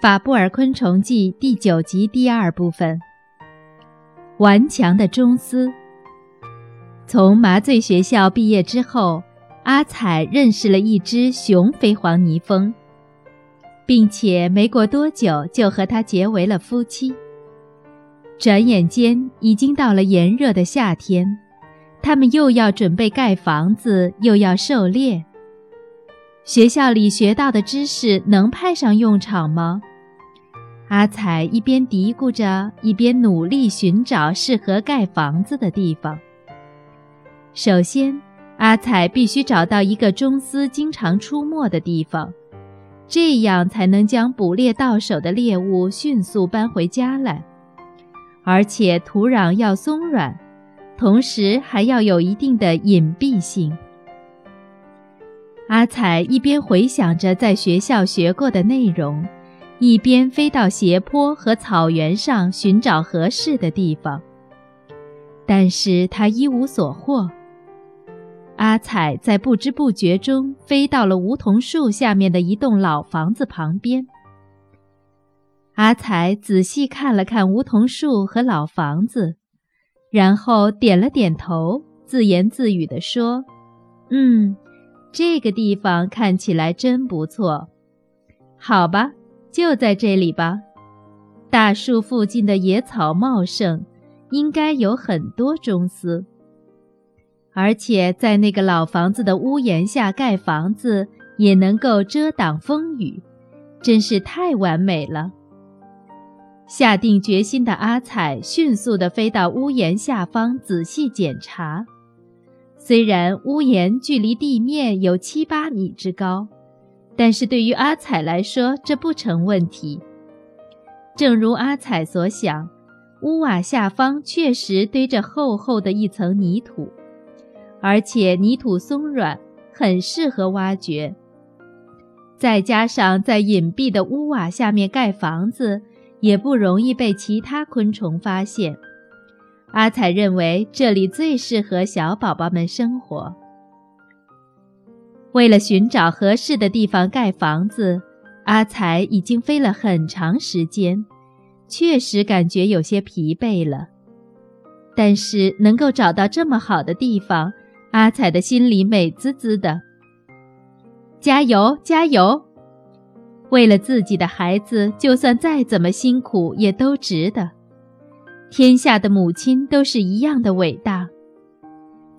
法布尔昆虫记第九集第二部分。顽强的中斯。从麻醉学校毕业之后，阿彩认识了一只雄飞黄泥蜂，并且没过多久就和他结为了夫妻。转眼间已经到了炎热的夏天，他们又要准备盖房子，又要狩猎。学校里学到的知识能派上用场吗？阿彩一边嘀咕着，一边努力寻找适合盖房子的地方。首先，阿彩必须找到一个中斯经常出没的地方，这样才能将捕猎到手的猎物迅速搬回家来。而且，土壤要松软，同时还要有一定的隐蔽性。阿彩一边回想着在学校学过的内容。一边飞到斜坡和草原上寻找合适的地方，但是他一无所获。阿彩在不知不觉中飞到了梧桐树下面的一栋老房子旁边。阿彩仔细看了看梧桐树和老房子，然后点了点头，自言自语地说：“嗯，这个地方看起来真不错。好吧。”就在这里吧，大树附近的野草茂盛，应该有很多中丝。而且在那个老房子的屋檐下盖房子，也能够遮挡风雨，真是太完美了。下定决心的阿彩迅速地飞到屋檐下方仔细检查，虽然屋檐距离地面有七八米之高。但是对于阿彩来说，这不成问题。正如阿彩所想，屋瓦下方确实堆着厚厚的一层泥土，而且泥土松软，很适合挖掘。再加上在隐蔽的屋瓦下面盖房子，也不容易被其他昆虫发现。阿彩认为这里最适合小宝宝们生活。为了寻找合适的地方盖房子，阿才已经飞了很长时间，确实感觉有些疲惫了。但是能够找到这么好的地方，阿彩的心里美滋滋的。加油，加油！为了自己的孩子，就算再怎么辛苦也都值得。天下的母亲都是一样的伟大。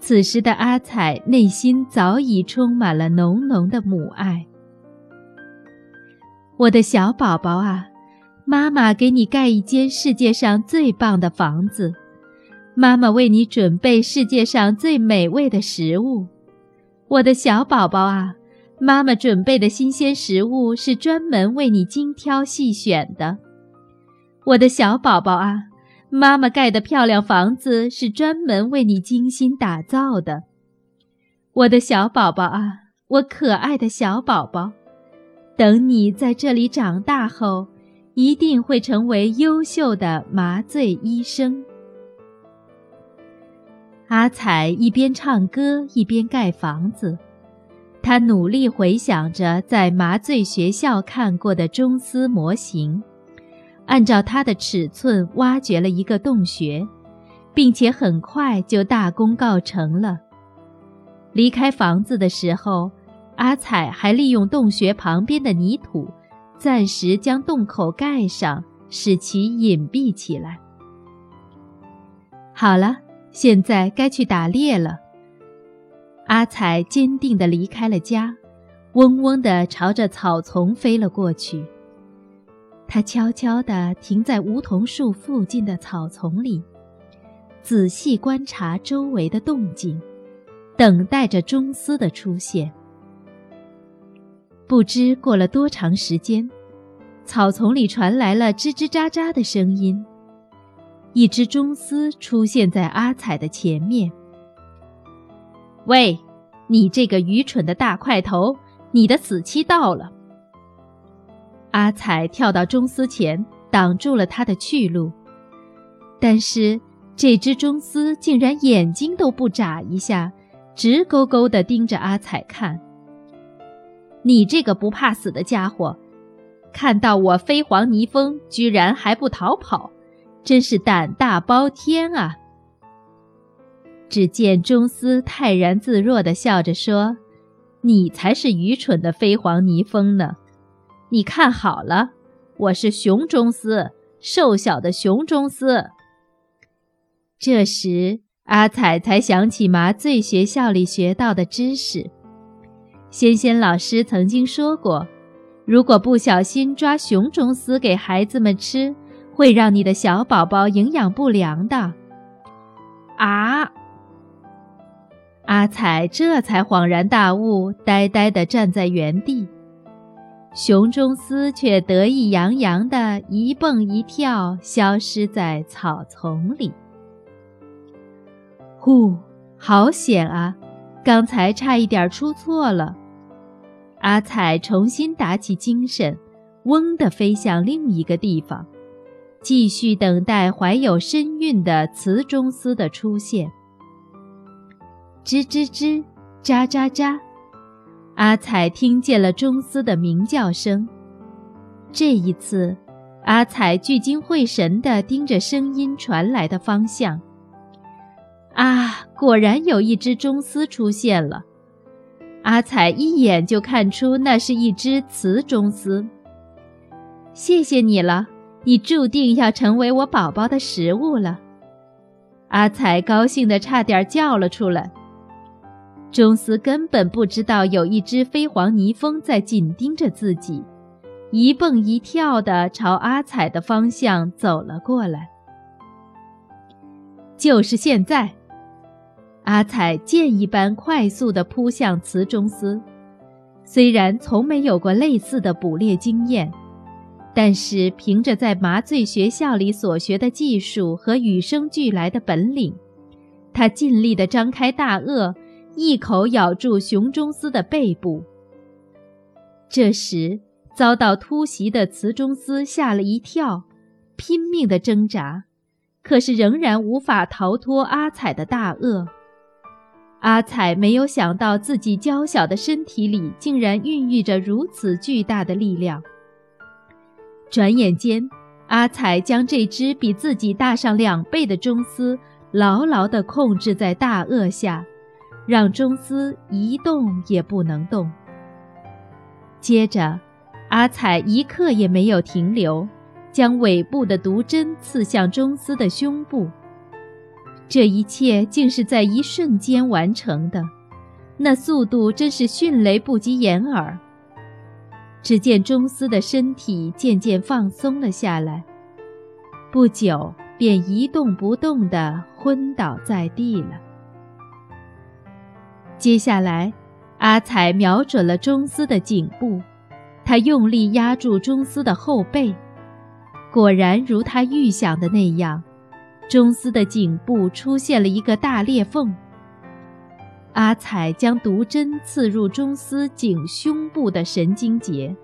此时的阿彩内心早已充满了浓浓的母爱。我的小宝宝啊，妈妈给你盖一间世界上最棒的房子，妈妈为你准备世界上最美味的食物。我的小宝宝啊，妈妈准备的新鲜食物是专门为你精挑细选的。我的小宝宝啊。妈妈盖的漂亮房子是专门为你精心打造的，我的小宝宝啊，我可爱的小宝宝，等你在这里长大后，一定会成为优秀的麻醉医生。阿彩一边唱歌一边盖房子，他努力回想着在麻醉学校看过的中丝模型。按照它的尺寸挖掘了一个洞穴，并且很快就大功告成了。离开房子的时候，阿彩还利用洞穴旁边的泥土，暂时将洞口盖上，使其隐蔽起来。好了，现在该去打猎了。阿彩坚定地离开了家，嗡嗡地朝着草丛飞了过去。他悄悄地停在梧桐树附近的草丛里，仔细观察周围的动静，等待着中斯的出现。不知过了多长时间，草丛里传来了吱吱喳喳的声音，一只中斯出现在阿彩的前面。“喂，你这个愚蠢的大块头，你的死期到了！”阿彩跳到钟丝前，挡住了他的去路。但是这只钟丝竟然眼睛都不眨一下，直勾勾地盯着阿彩看。你这个不怕死的家伙，看到我飞黄泥蜂，居然还不逃跑，真是胆大包天啊！只见中斯泰然自若地笑着说：“你才是愚蠢的飞黄泥蜂呢！你看好了，我是熊中斯，瘦小的熊中斯。”这时，阿彩才想起麻醉学校里学到的知识。仙仙老师曾经说过。如果不小心抓熊中丝给孩子们吃，会让你的小宝宝营养不良的。啊！阿彩这才恍然大悟，呆呆地站在原地。熊中丝却得意洋洋地一蹦一跳，消失在草丛里。呼，好险啊！刚才差一点出错了。阿彩重新打起精神，嗡地飞向另一个地方，继续等待怀有身孕的雌中丝的出现。吱吱吱，喳喳喳，阿彩听见了中丝的鸣叫声。这一次，阿彩聚精会神地盯着声音传来的方向。啊，果然有一只中丝出现了。阿彩一眼就看出那是一只雌中丝。谢谢你了，你注定要成为我宝宝的食物了。阿彩高兴得差点叫了出来。中斯根本不知道有一只飞黄泥蜂在紧盯着自己，一蹦一跳地朝阿彩的方向走了过来。就是现在。阿彩箭一般快速地扑向雌中丝，虽然从没有过类似的捕猎经验，但是凭着在麻醉学校里所学的技术和与生俱来的本领，他尽力地张开大颚，一口咬住雄中丝的背部。这时，遭到突袭的雌中丝吓了一跳，拼命地挣扎，可是仍然无法逃脱阿彩的大颚。阿彩没有想到，自己娇小的身体里竟然孕育着如此巨大的力量。转眼间，阿彩将这只比自己大上两倍的中丝牢牢地控制在大颚下，让中丝一动也不能动。接着，阿彩一刻也没有停留，将尾部的毒针刺向中丝的胸部。这一切竟是在一瞬间完成的，那速度真是迅雷不及掩耳。只见中斯的身体渐渐放松了下来，不久便一动不动地昏倒在地了。接下来，阿彩瞄准了中斯的颈部，他用力压住中斯的后背，果然如他预想的那样。中斯的颈部出现了一个大裂缝。阿彩将毒针刺入中斯颈胸部的神经节，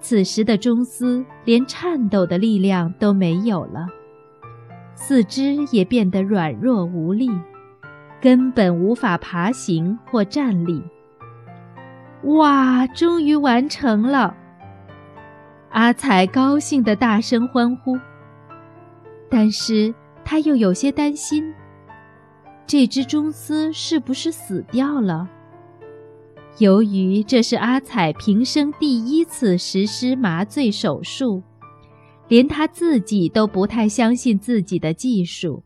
此时的中斯连颤抖的力量都没有了，四肢也变得软弱无力，根本无法爬行或站立。哇，终于完成了！阿彩高兴地大声欢呼，但是。他又有些担心，这只中丝是不是死掉了？由于这是阿彩平生第一次实施麻醉手术，连他自己都不太相信自己的技术。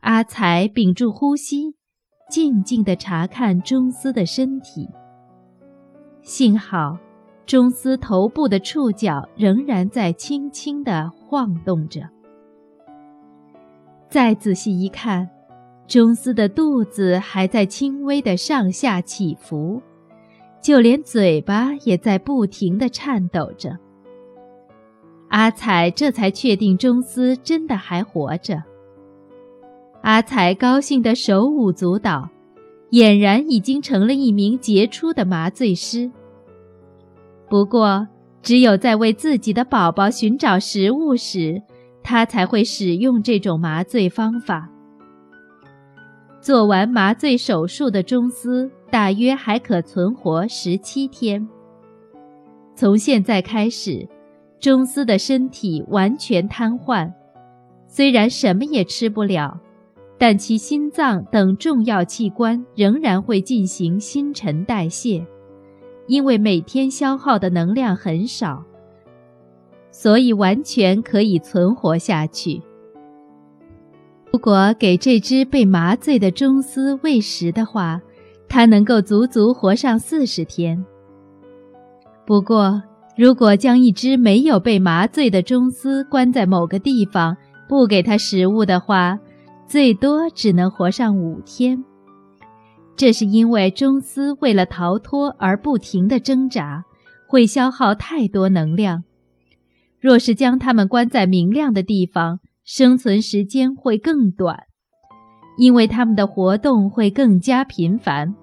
阿彩屏住呼吸，静静地查看中丝的身体。幸好，中丝头部的触角仍然在轻轻地晃动着。再仔细一看，钟斯的肚子还在轻微的上下起伏，就连嘴巴也在不停地颤抖着。阿彩这才确定钟斯真的还活着。阿才高兴得手舞足蹈，俨然已经成了一名杰出的麻醉师。不过，只有在为自己的宝宝寻找食物时，他才会使用这种麻醉方法。做完麻醉手术的中斯大约还可存活十七天。从现在开始，中斯的身体完全瘫痪，虽然什么也吃不了，但其心脏等重要器官仍然会进行新陈代谢，因为每天消耗的能量很少，所以完全可以存活下去。如果给这只被麻醉的中斯喂食的话，它能够足足活上四十天。不过，如果将一只没有被麻醉的中斯关在某个地方，不给它食物的话，最多只能活上五天。这是因为中斯为了逃脱而不停地挣扎，会消耗太多能量。若是将它们关在明亮的地方，生存时间会更短，因为它们的活动会更加频繁。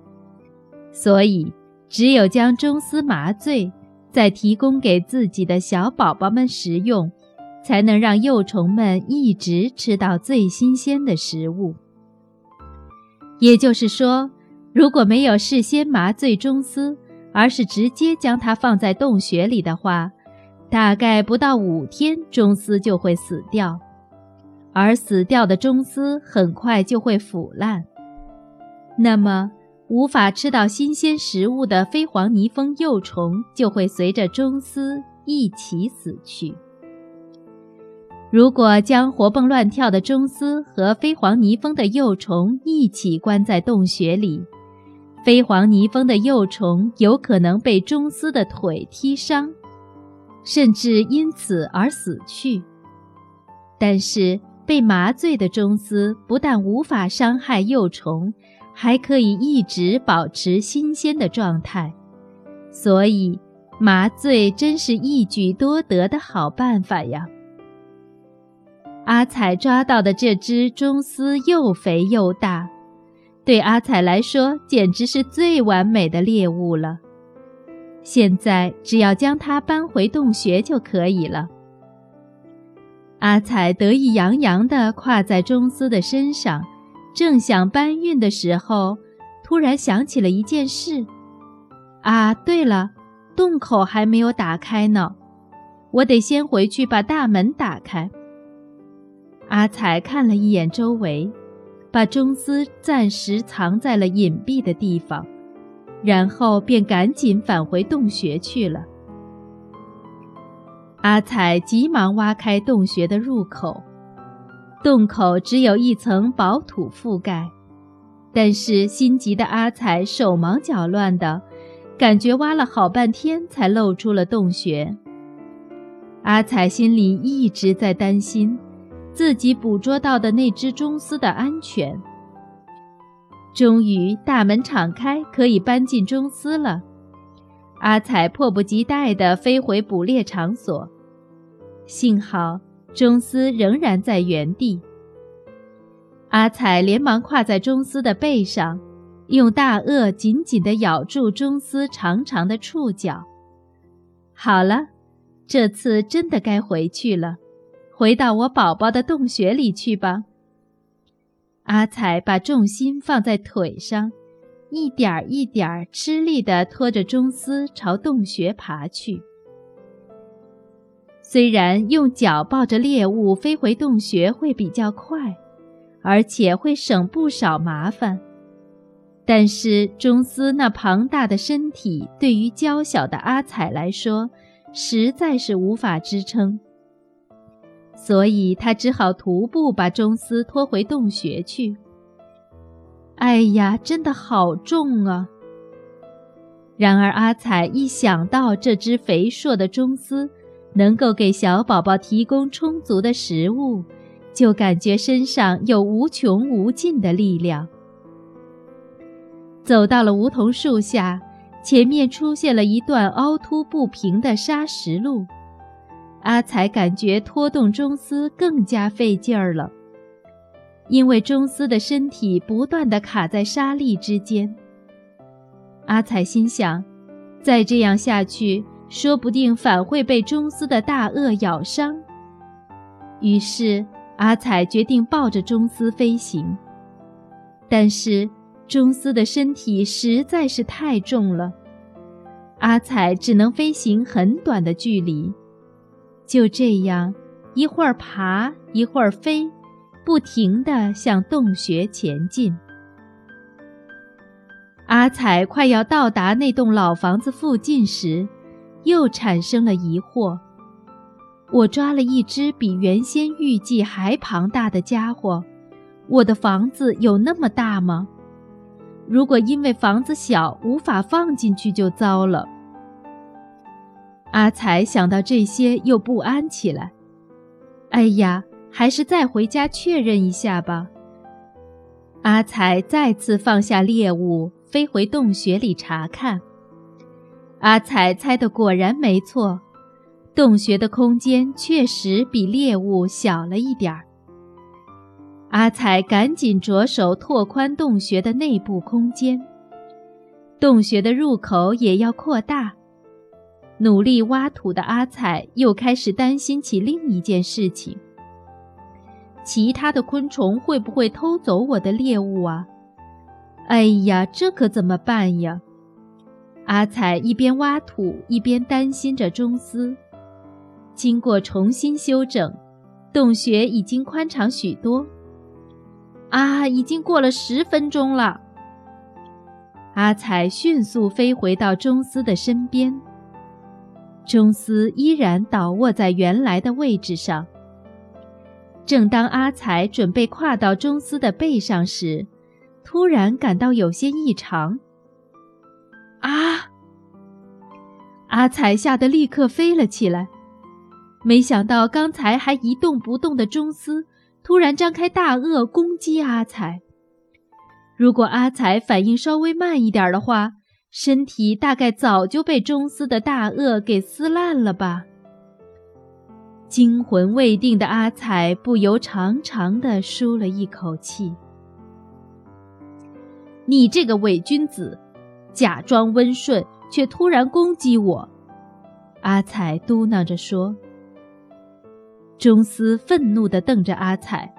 所以，只有将中斯麻醉。再提供给自己的小宝宝们食用，才能让幼虫们一直吃到最新鲜的食物。也就是说，如果没有事先麻醉中丝，而是直接将它放在洞穴里的话，大概不到五天，中丝就会死掉，而死掉的中丝很快就会腐烂。那么，无法吃到新鲜食物的飞黄泥蜂幼虫就会随着中丝一起死去。如果将活蹦乱跳的中丝和飞黄泥蜂的幼虫一起关在洞穴里，飞黄泥蜂的幼虫有可能被中丝的腿踢伤，甚至因此而死去。但是被麻醉的中丝不但无法伤害幼虫。还可以一直保持新鲜的状态，所以麻醉真是一举多得的好办法呀！阿彩抓到的这只中丝又肥又大，对阿彩来说简直是最完美的猎物了。现在只要将它搬回洞穴就可以了。阿彩得意洋洋地跨在中丝的身上。正想搬运的时候，突然想起了一件事。啊，对了，洞口还没有打开呢，我得先回去把大门打开。阿彩看了一眼周围，把中丝暂时藏在了隐蔽的地方，然后便赶紧返回洞穴去了。阿彩急忙挖开洞穴的入口。洞口只有一层薄土覆盖，但是心急的阿彩手忙脚乱的，感觉挖了好半天才露出了洞穴。阿彩心里一直在担心自己捕捉到的那只中丝的安全。终于大门敞开，可以搬进中丝了。阿彩迫不及待地飞回捕猎场所，幸好。中斯仍然在原地。阿彩连忙跨在中司的背上，用大颚紧紧地咬住中司长长的触角。好了，这次真的该回去了，回到我宝宝的洞穴里去吧。阿彩把重心放在腿上，一点儿一点儿吃力地拖着中丝朝洞穴爬去。虽然用脚抱着猎物飞回洞穴会比较快，而且会省不少麻烦，但是中斯那庞大的身体对于娇小的阿彩来说实在是无法支撑，所以他只好徒步把钟斯拖回洞穴去。哎呀，真的好重啊！然而阿彩一想到这只肥硕的钟斯，能够给小宝宝提供充足的食物，就感觉身上有无穷无尽的力量。走到了梧桐树下，前面出现了一段凹凸不平的沙石路。阿才感觉拖动中丝更加费劲儿了，因为中丝的身体不断地卡在沙砾之间。阿才心想，再这样下去。说不定反会被中斯的大颚咬伤。于是阿彩决定抱着中斯飞行，但是中斯的身体实在是太重了。阿彩只能飞行很短的距离。就这样，一会儿爬，一会儿飞，不停地向洞穴前进。阿彩快要到达那栋老房子附近时，又产生了疑惑。我抓了一只比原先预计还庞大的家伙，我的房子有那么大吗？如果因为房子小无法放进去，就糟了。阿才想到这些，又不安起来。哎呀，还是再回家确认一下吧。阿才再次放下猎物，飞回洞穴里查看。阿才猜的果然没错。洞穴的空间确实比猎物小了一点儿。阿彩赶紧着手拓宽洞穴的内部空间，洞穴的入口也要扩大。努力挖土的阿彩又开始担心起另一件事情：其他的昆虫会不会偷走我的猎物啊？哎呀，这可怎么办呀？阿彩一边挖土一边担心着中斯。经过重新修整，洞穴已经宽敞许多。啊，已经过了十分钟了。阿彩迅速飞回到中斯的身边，中司依然倒卧在原来的位置上。正当阿才准备跨到中司的背上时，突然感到有些异常。啊！阿才吓得立刻飞了起来。没想到刚才还一动不动的中司，突然张开大颚攻击阿才。如果阿才反应稍微慢一点的话，身体大概早就被中斯的大颚给撕烂了吧。惊魂未定的阿彩不由长长的舒了一口气。你这个伪君子，假装温顺却突然攻击我，阿彩嘟囔着说。中斯愤怒地瞪着阿彩，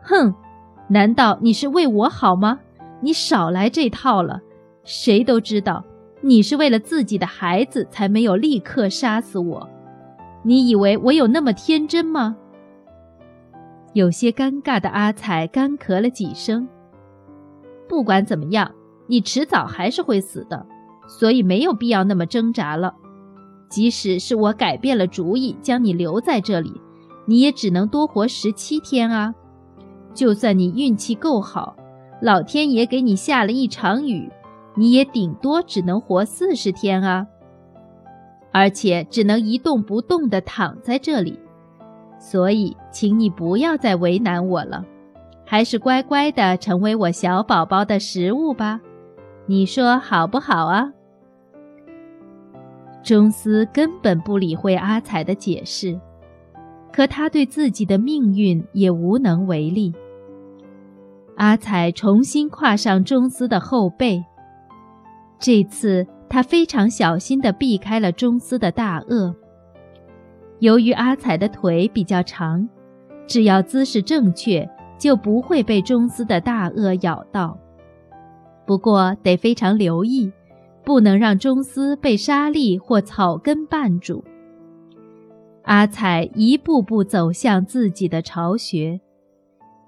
哼，难道你是为我好吗？你少来这套了！谁都知道，你是为了自己的孩子才没有立刻杀死我。你以为我有那么天真吗？有些尴尬的阿彩干咳了几声。不管怎么样，你迟早还是会死的，所以没有必要那么挣扎了。即使是我改变了主意，将你留在这里。你也只能多活十七天啊！就算你运气够好，老天爷给你下了一场雨，你也顶多只能活四十天啊！而且只能一动不动地躺在这里。所以，请你不要再为难我了，还是乖乖地成为我小宝宝的食物吧。你说好不好啊？中斯根本不理会阿彩的解释。可他对自己的命运也无能为力。阿彩重新跨上中斯的后背，这次他非常小心地避开了中斯的大颚。由于阿彩的腿比较长，只要姿势正确，就不会被中斯的大颚咬到。不过得非常留意，不能让中斯被沙粒或草根绊住。阿彩一步步走向自己的巢穴，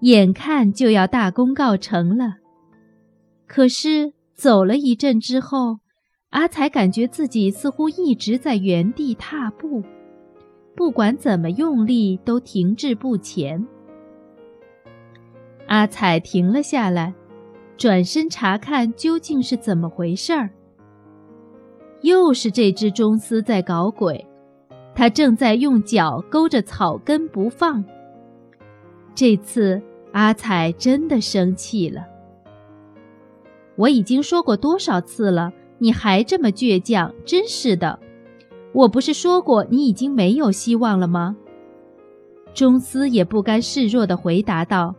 眼看就要大功告成了。可是走了一阵之后，阿彩感觉自己似乎一直在原地踏步，不管怎么用力都停滞不前。阿彩停了下来，转身查看究竟是怎么回事儿。又是这只中丝在搞鬼。它正在用脚勾着草根不放。这次阿彩真的生气了。我已经说过多少次了，你还这么倔强，真是的！我不是说过你已经没有希望了吗？钟斯也不甘示弱地回答道：“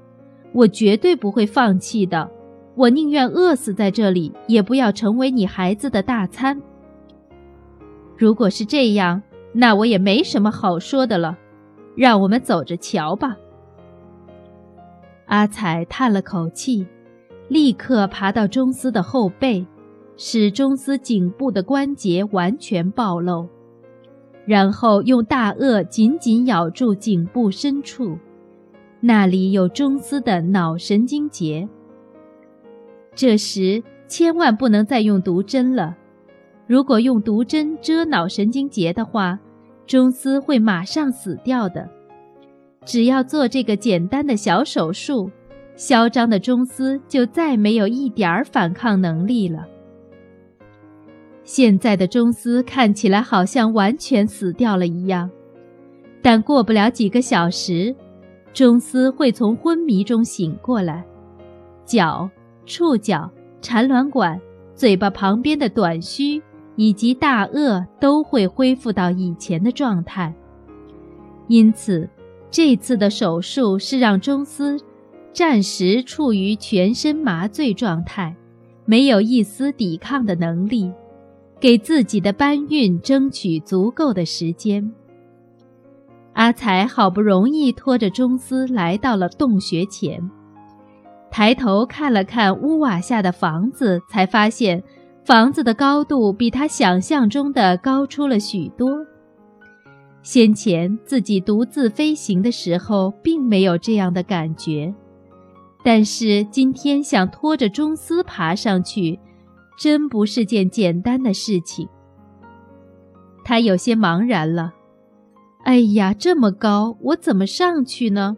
我绝对不会放弃的，我宁愿饿死在这里，也不要成为你孩子的大餐。如果是这样。”那我也没什么好说的了，让我们走着瞧吧。阿彩叹了口气，立刻爬到中斯的后背，使中丝颈部的关节完全暴露，然后用大颚紧紧咬住颈部深处，那里有中丝的脑神经节。这时千万不能再用毒针了，如果用毒针遮脑神经节的话，中丝会马上死掉的。只要做这个简单的小手术，嚣张的中丝就再没有一点儿反抗能力了。现在的中丝看起来好像完全死掉了一样，但过不了几个小时，中丝会从昏迷中醒过来，脚。触角、产卵管、嘴巴旁边的短须以及大颚都会恢复到以前的状态。因此，这次的手术是让中丝暂时处于全身麻醉状态，没有一丝抵抗的能力，给自己的搬运争取足够的时间。阿才好不容易拖着中丝来到了洞穴前。抬头看了看屋瓦下的房子，才发现房子的高度比他想象中的高出了许多。先前自己独自飞行的时候，并没有这样的感觉，但是今天想拖着中丝爬上去，真不是件简单的事情。他有些茫然了。哎呀，这么高，我怎么上去呢？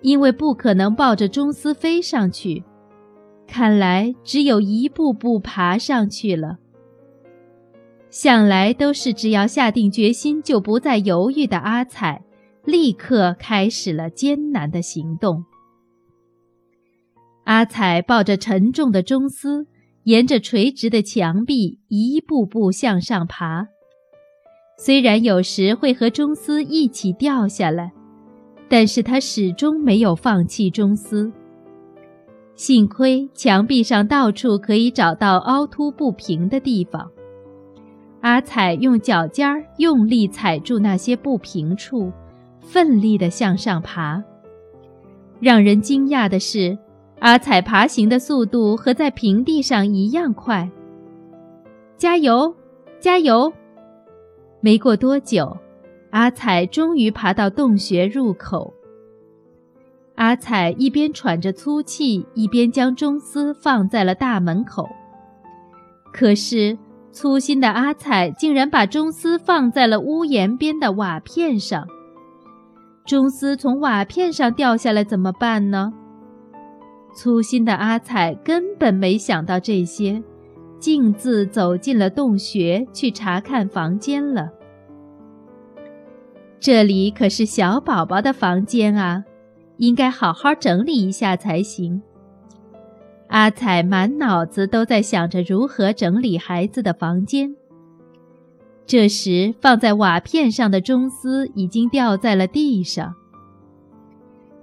因为不可能抱着中丝飞上去，看来只有一步步爬上去了。向来都是只要下定决心就不再犹豫的阿彩，立刻开始了艰难的行动。阿彩抱着沉重的钟丝，沿着垂直的墙壁一步步向上爬，虽然有时会和钟丝一起掉下来。但是他始终没有放弃中丝。幸亏墙壁上到处可以找到凹凸不平的地方，阿彩用脚尖儿用力踩住那些不平处，奋力地向上爬。让人惊讶的是，阿彩爬行的速度和在平地上一样快。加油，加油！没过多久。阿彩终于爬到洞穴入口。阿彩一边喘着粗气，一边将钟丝放在了大门口。可是，粗心的阿彩竟然把钟丝放在了屋檐边的瓦片上。钟丝从瓦片上掉下来怎么办呢？粗心的阿彩根本没想到这些，径自走进了洞穴去查看房间了。这里可是小宝宝的房间啊，应该好好整理一下才行。阿彩满脑子都在想着如何整理孩子的房间。这时，放在瓦片上的钟丝已经掉在了地上。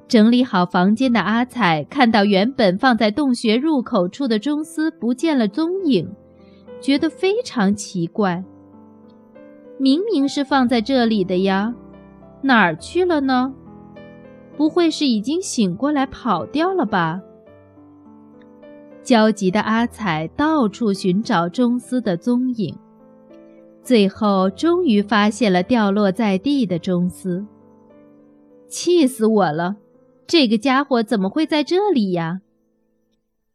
整理好房间的阿彩看到原本放在洞穴入口处的钟丝不见了踪影，觉得非常奇怪。明明是放在这里的呀。哪儿去了呢？不会是已经醒过来跑掉了吧？焦急的阿彩到处寻找钟丝的踪影，最后终于发现了掉落在地的钟丝。气死我了！这个家伙怎么会在这里呀？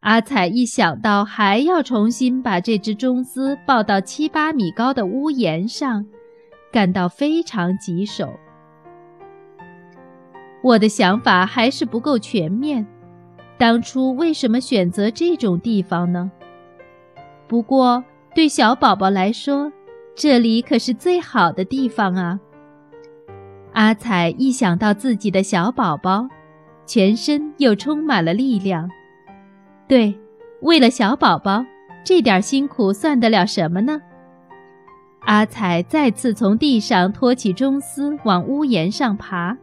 阿彩一想到还要重新把这只中丝抱到七八米高的屋檐上，感到非常棘手。我的想法还是不够全面，当初为什么选择这种地方呢？不过对小宝宝来说，这里可是最好的地方啊！阿彩一想到自己的小宝宝，全身又充满了力量。对，为了小宝宝，这点辛苦算得了什么呢？阿彩再次从地上拖起中丝，往屋檐上爬。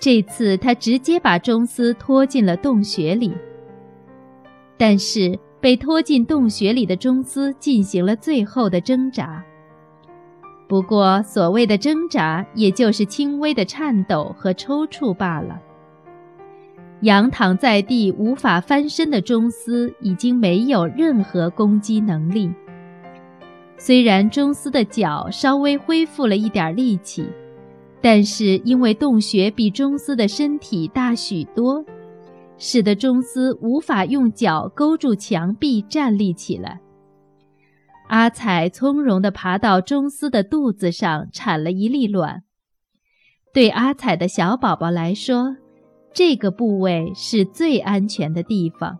这次他直接把中丝拖进了洞穴里，但是被拖进洞穴里的中丝进行了最后的挣扎。不过，所谓的挣扎，也就是轻微的颤抖和抽搐罢了。仰躺在地无法翻身的中斯已经没有任何攻击能力。虽然中斯的脚稍微恢复了一点力气，但是因为洞穴比中斯的身体大许多，使得中斯无法用脚勾住墙壁站立起来。阿彩从容地爬到中斯的肚子上，产了一粒卵。对阿彩的小宝宝来说，这个部位是最安全的地方，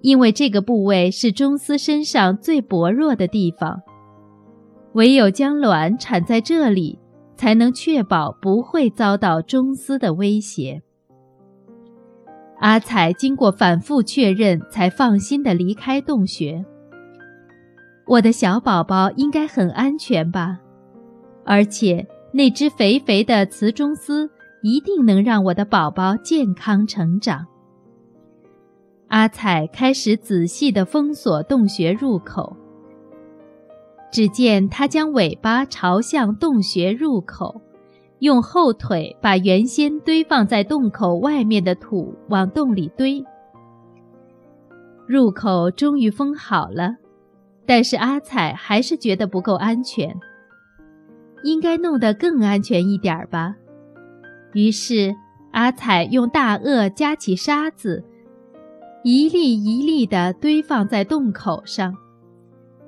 因为这个部位是中丝身上最薄弱的地方。唯有将卵产在这里，才能确保不会遭到中丝的威胁。阿彩经过反复确认，才放心地离开洞穴。我的小宝宝应该很安全吧，而且那只肥肥的雌中丝一定能让我的宝宝健康成长。阿彩开始仔细地封锁洞穴入口。只见他将尾巴朝向洞穴入口，用后腿把原先堆放在洞口外面的土往洞里堆。入口终于封好了。但是阿彩还是觉得不够安全，应该弄得更安全一点儿吧。于是阿彩用大颚夹起沙子，一粒一粒地堆放在洞口上，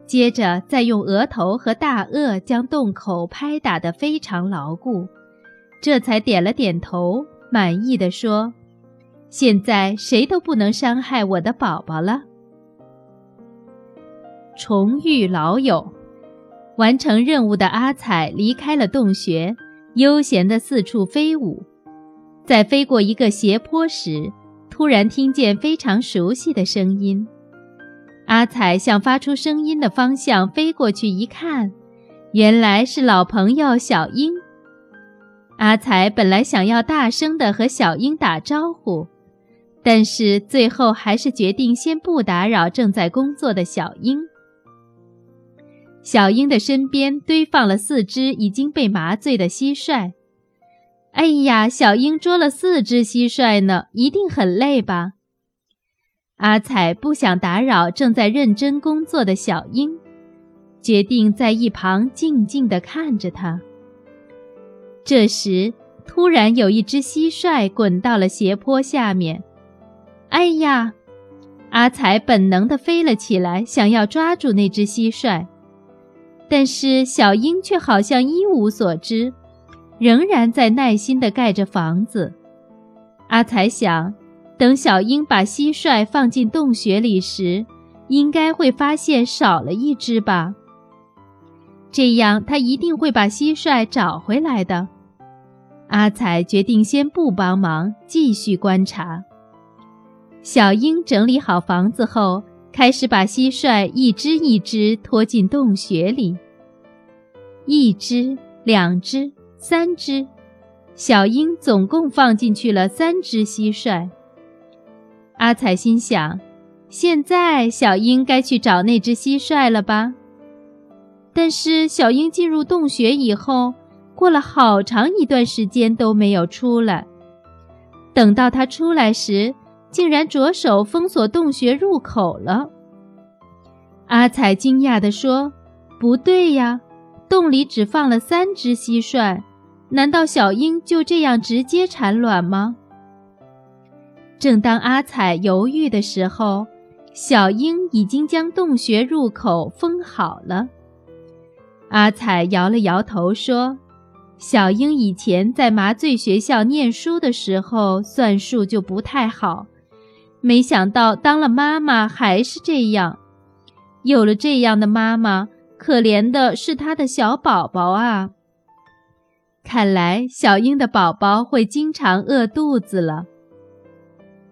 接着再用额头和大颚将洞口拍打得非常牢固，这才点了点头，满意地说：“现在谁都不能伤害我的宝宝了。”重遇老友，完成任务的阿彩离开了洞穴，悠闲地四处飞舞。在飞过一个斜坡时，突然听见非常熟悉的声音。阿彩向发出声音的方向飞过去，一看，原来是老朋友小英。阿彩本来想要大声地和小英打招呼，但是最后还是决定先不打扰正在工作的小英。小英的身边堆放了四只已经被麻醉的蟋蟀。哎呀，小英捉了四只蟋蟀呢，一定很累吧？阿彩不想打扰正在认真工作的小英，决定在一旁静静地看着他。这时，突然有一只蟋蟀滚到了斜坡下面。哎呀，阿彩本能地飞了起来，想要抓住那只蟋蟀。但是小英却好像一无所知，仍然在耐心地盖着房子。阿才想，等小英把蟋蟀放进洞穴里时，应该会发现少了一只吧。这样他一定会把蟋蟀找回来的。阿才决定先不帮忙，继续观察。小英整理好房子后，开始把蟋蟀一只一只拖进洞穴里。一只，两只，三只，小英总共放进去了三只蟋蟀。阿彩心想，现在小英该去找那只蟋蟀了吧？但是小英进入洞穴以后，过了好长一段时间都没有出来。等到它出来时，竟然着手封锁洞穴入口了。阿彩惊讶地说：“不对呀！”洞里只放了三只蟋蟀，难道小英就这样直接产卵吗？正当阿彩犹豫的时候，小英已经将洞穴入口封好了。阿彩摇了摇头说：“小英以前在麻醉学校念书的时候算术就不太好，没想到当了妈妈还是这样。有了这样的妈妈。”可怜的是他的小宝宝啊！看来小英的宝宝会经常饿肚子了。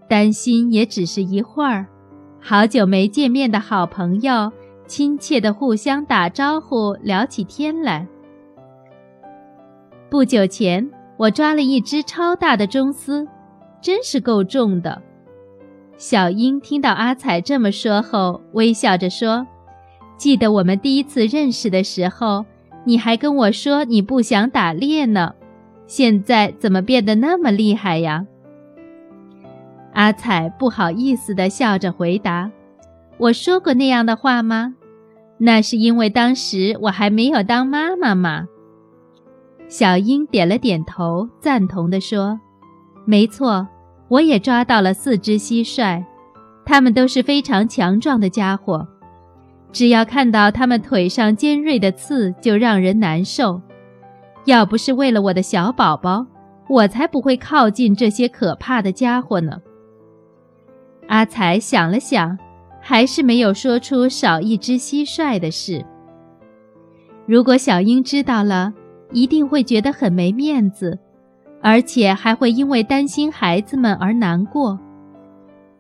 担心也只是一会儿，好久没见面的好朋友亲切地互相打招呼，聊起天来。不久前，我抓了一只超大的中丝，真是够重的。小英听到阿彩这么说后，微笑着说。记得我们第一次认识的时候，你还跟我说你不想打猎呢，现在怎么变得那么厉害呀？阿彩不好意思地笑着回答：“我说过那样的话吗？那是因为当时我还没有当妈妈嘛。”小英点了点头，赞同地说：“没错，我也抓到了四只蟋蟀，它们都是非常强壮的家伙。只要看到它们腿上尖锐的刺，就让人难受。要不是为了我的小宝宝，我才不会靠近这些可怕的家伙呢。”阿才想了想，还是没有说出少一只蟋蟀的事。如果小英知道了，一定会觉得很没面子，而且还会因为担心孩子们而难过。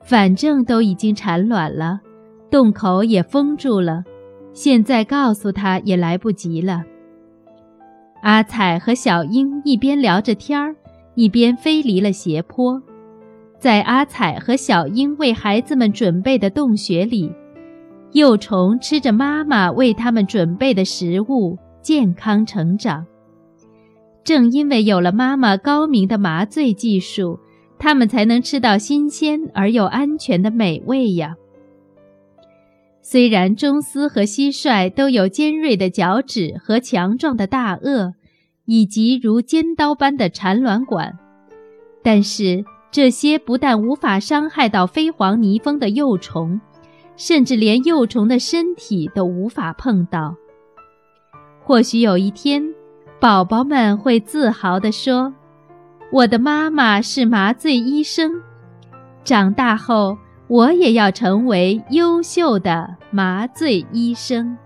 反正都已经产卵了，洞口也封住了，现在告诉他也来不及了。阿彩和小英一边聊着天儿，一边飞离了斜坡。在阿彩和小英为孩子们准备的洞穴里，幼虫吃着妈妈为它们准备的食物，健康成长。正因为有了妈妈高明的麻醉技术，他们才能吃到新鲜而又安全的美味呀。虽然中丝和蟋蟀都有尖锐的脚趾和强壮的大颚，以及如尖刀般的产卵管，但是。这些不但无法伤害到飞黄泥蜂的幼虫，甚至连幼虫的身体都无法碰到。或许有一天，宝宝们会自豪地说：“我的妈妈是麻醉医生，长大后我也要成为优秀的麻醉医生。”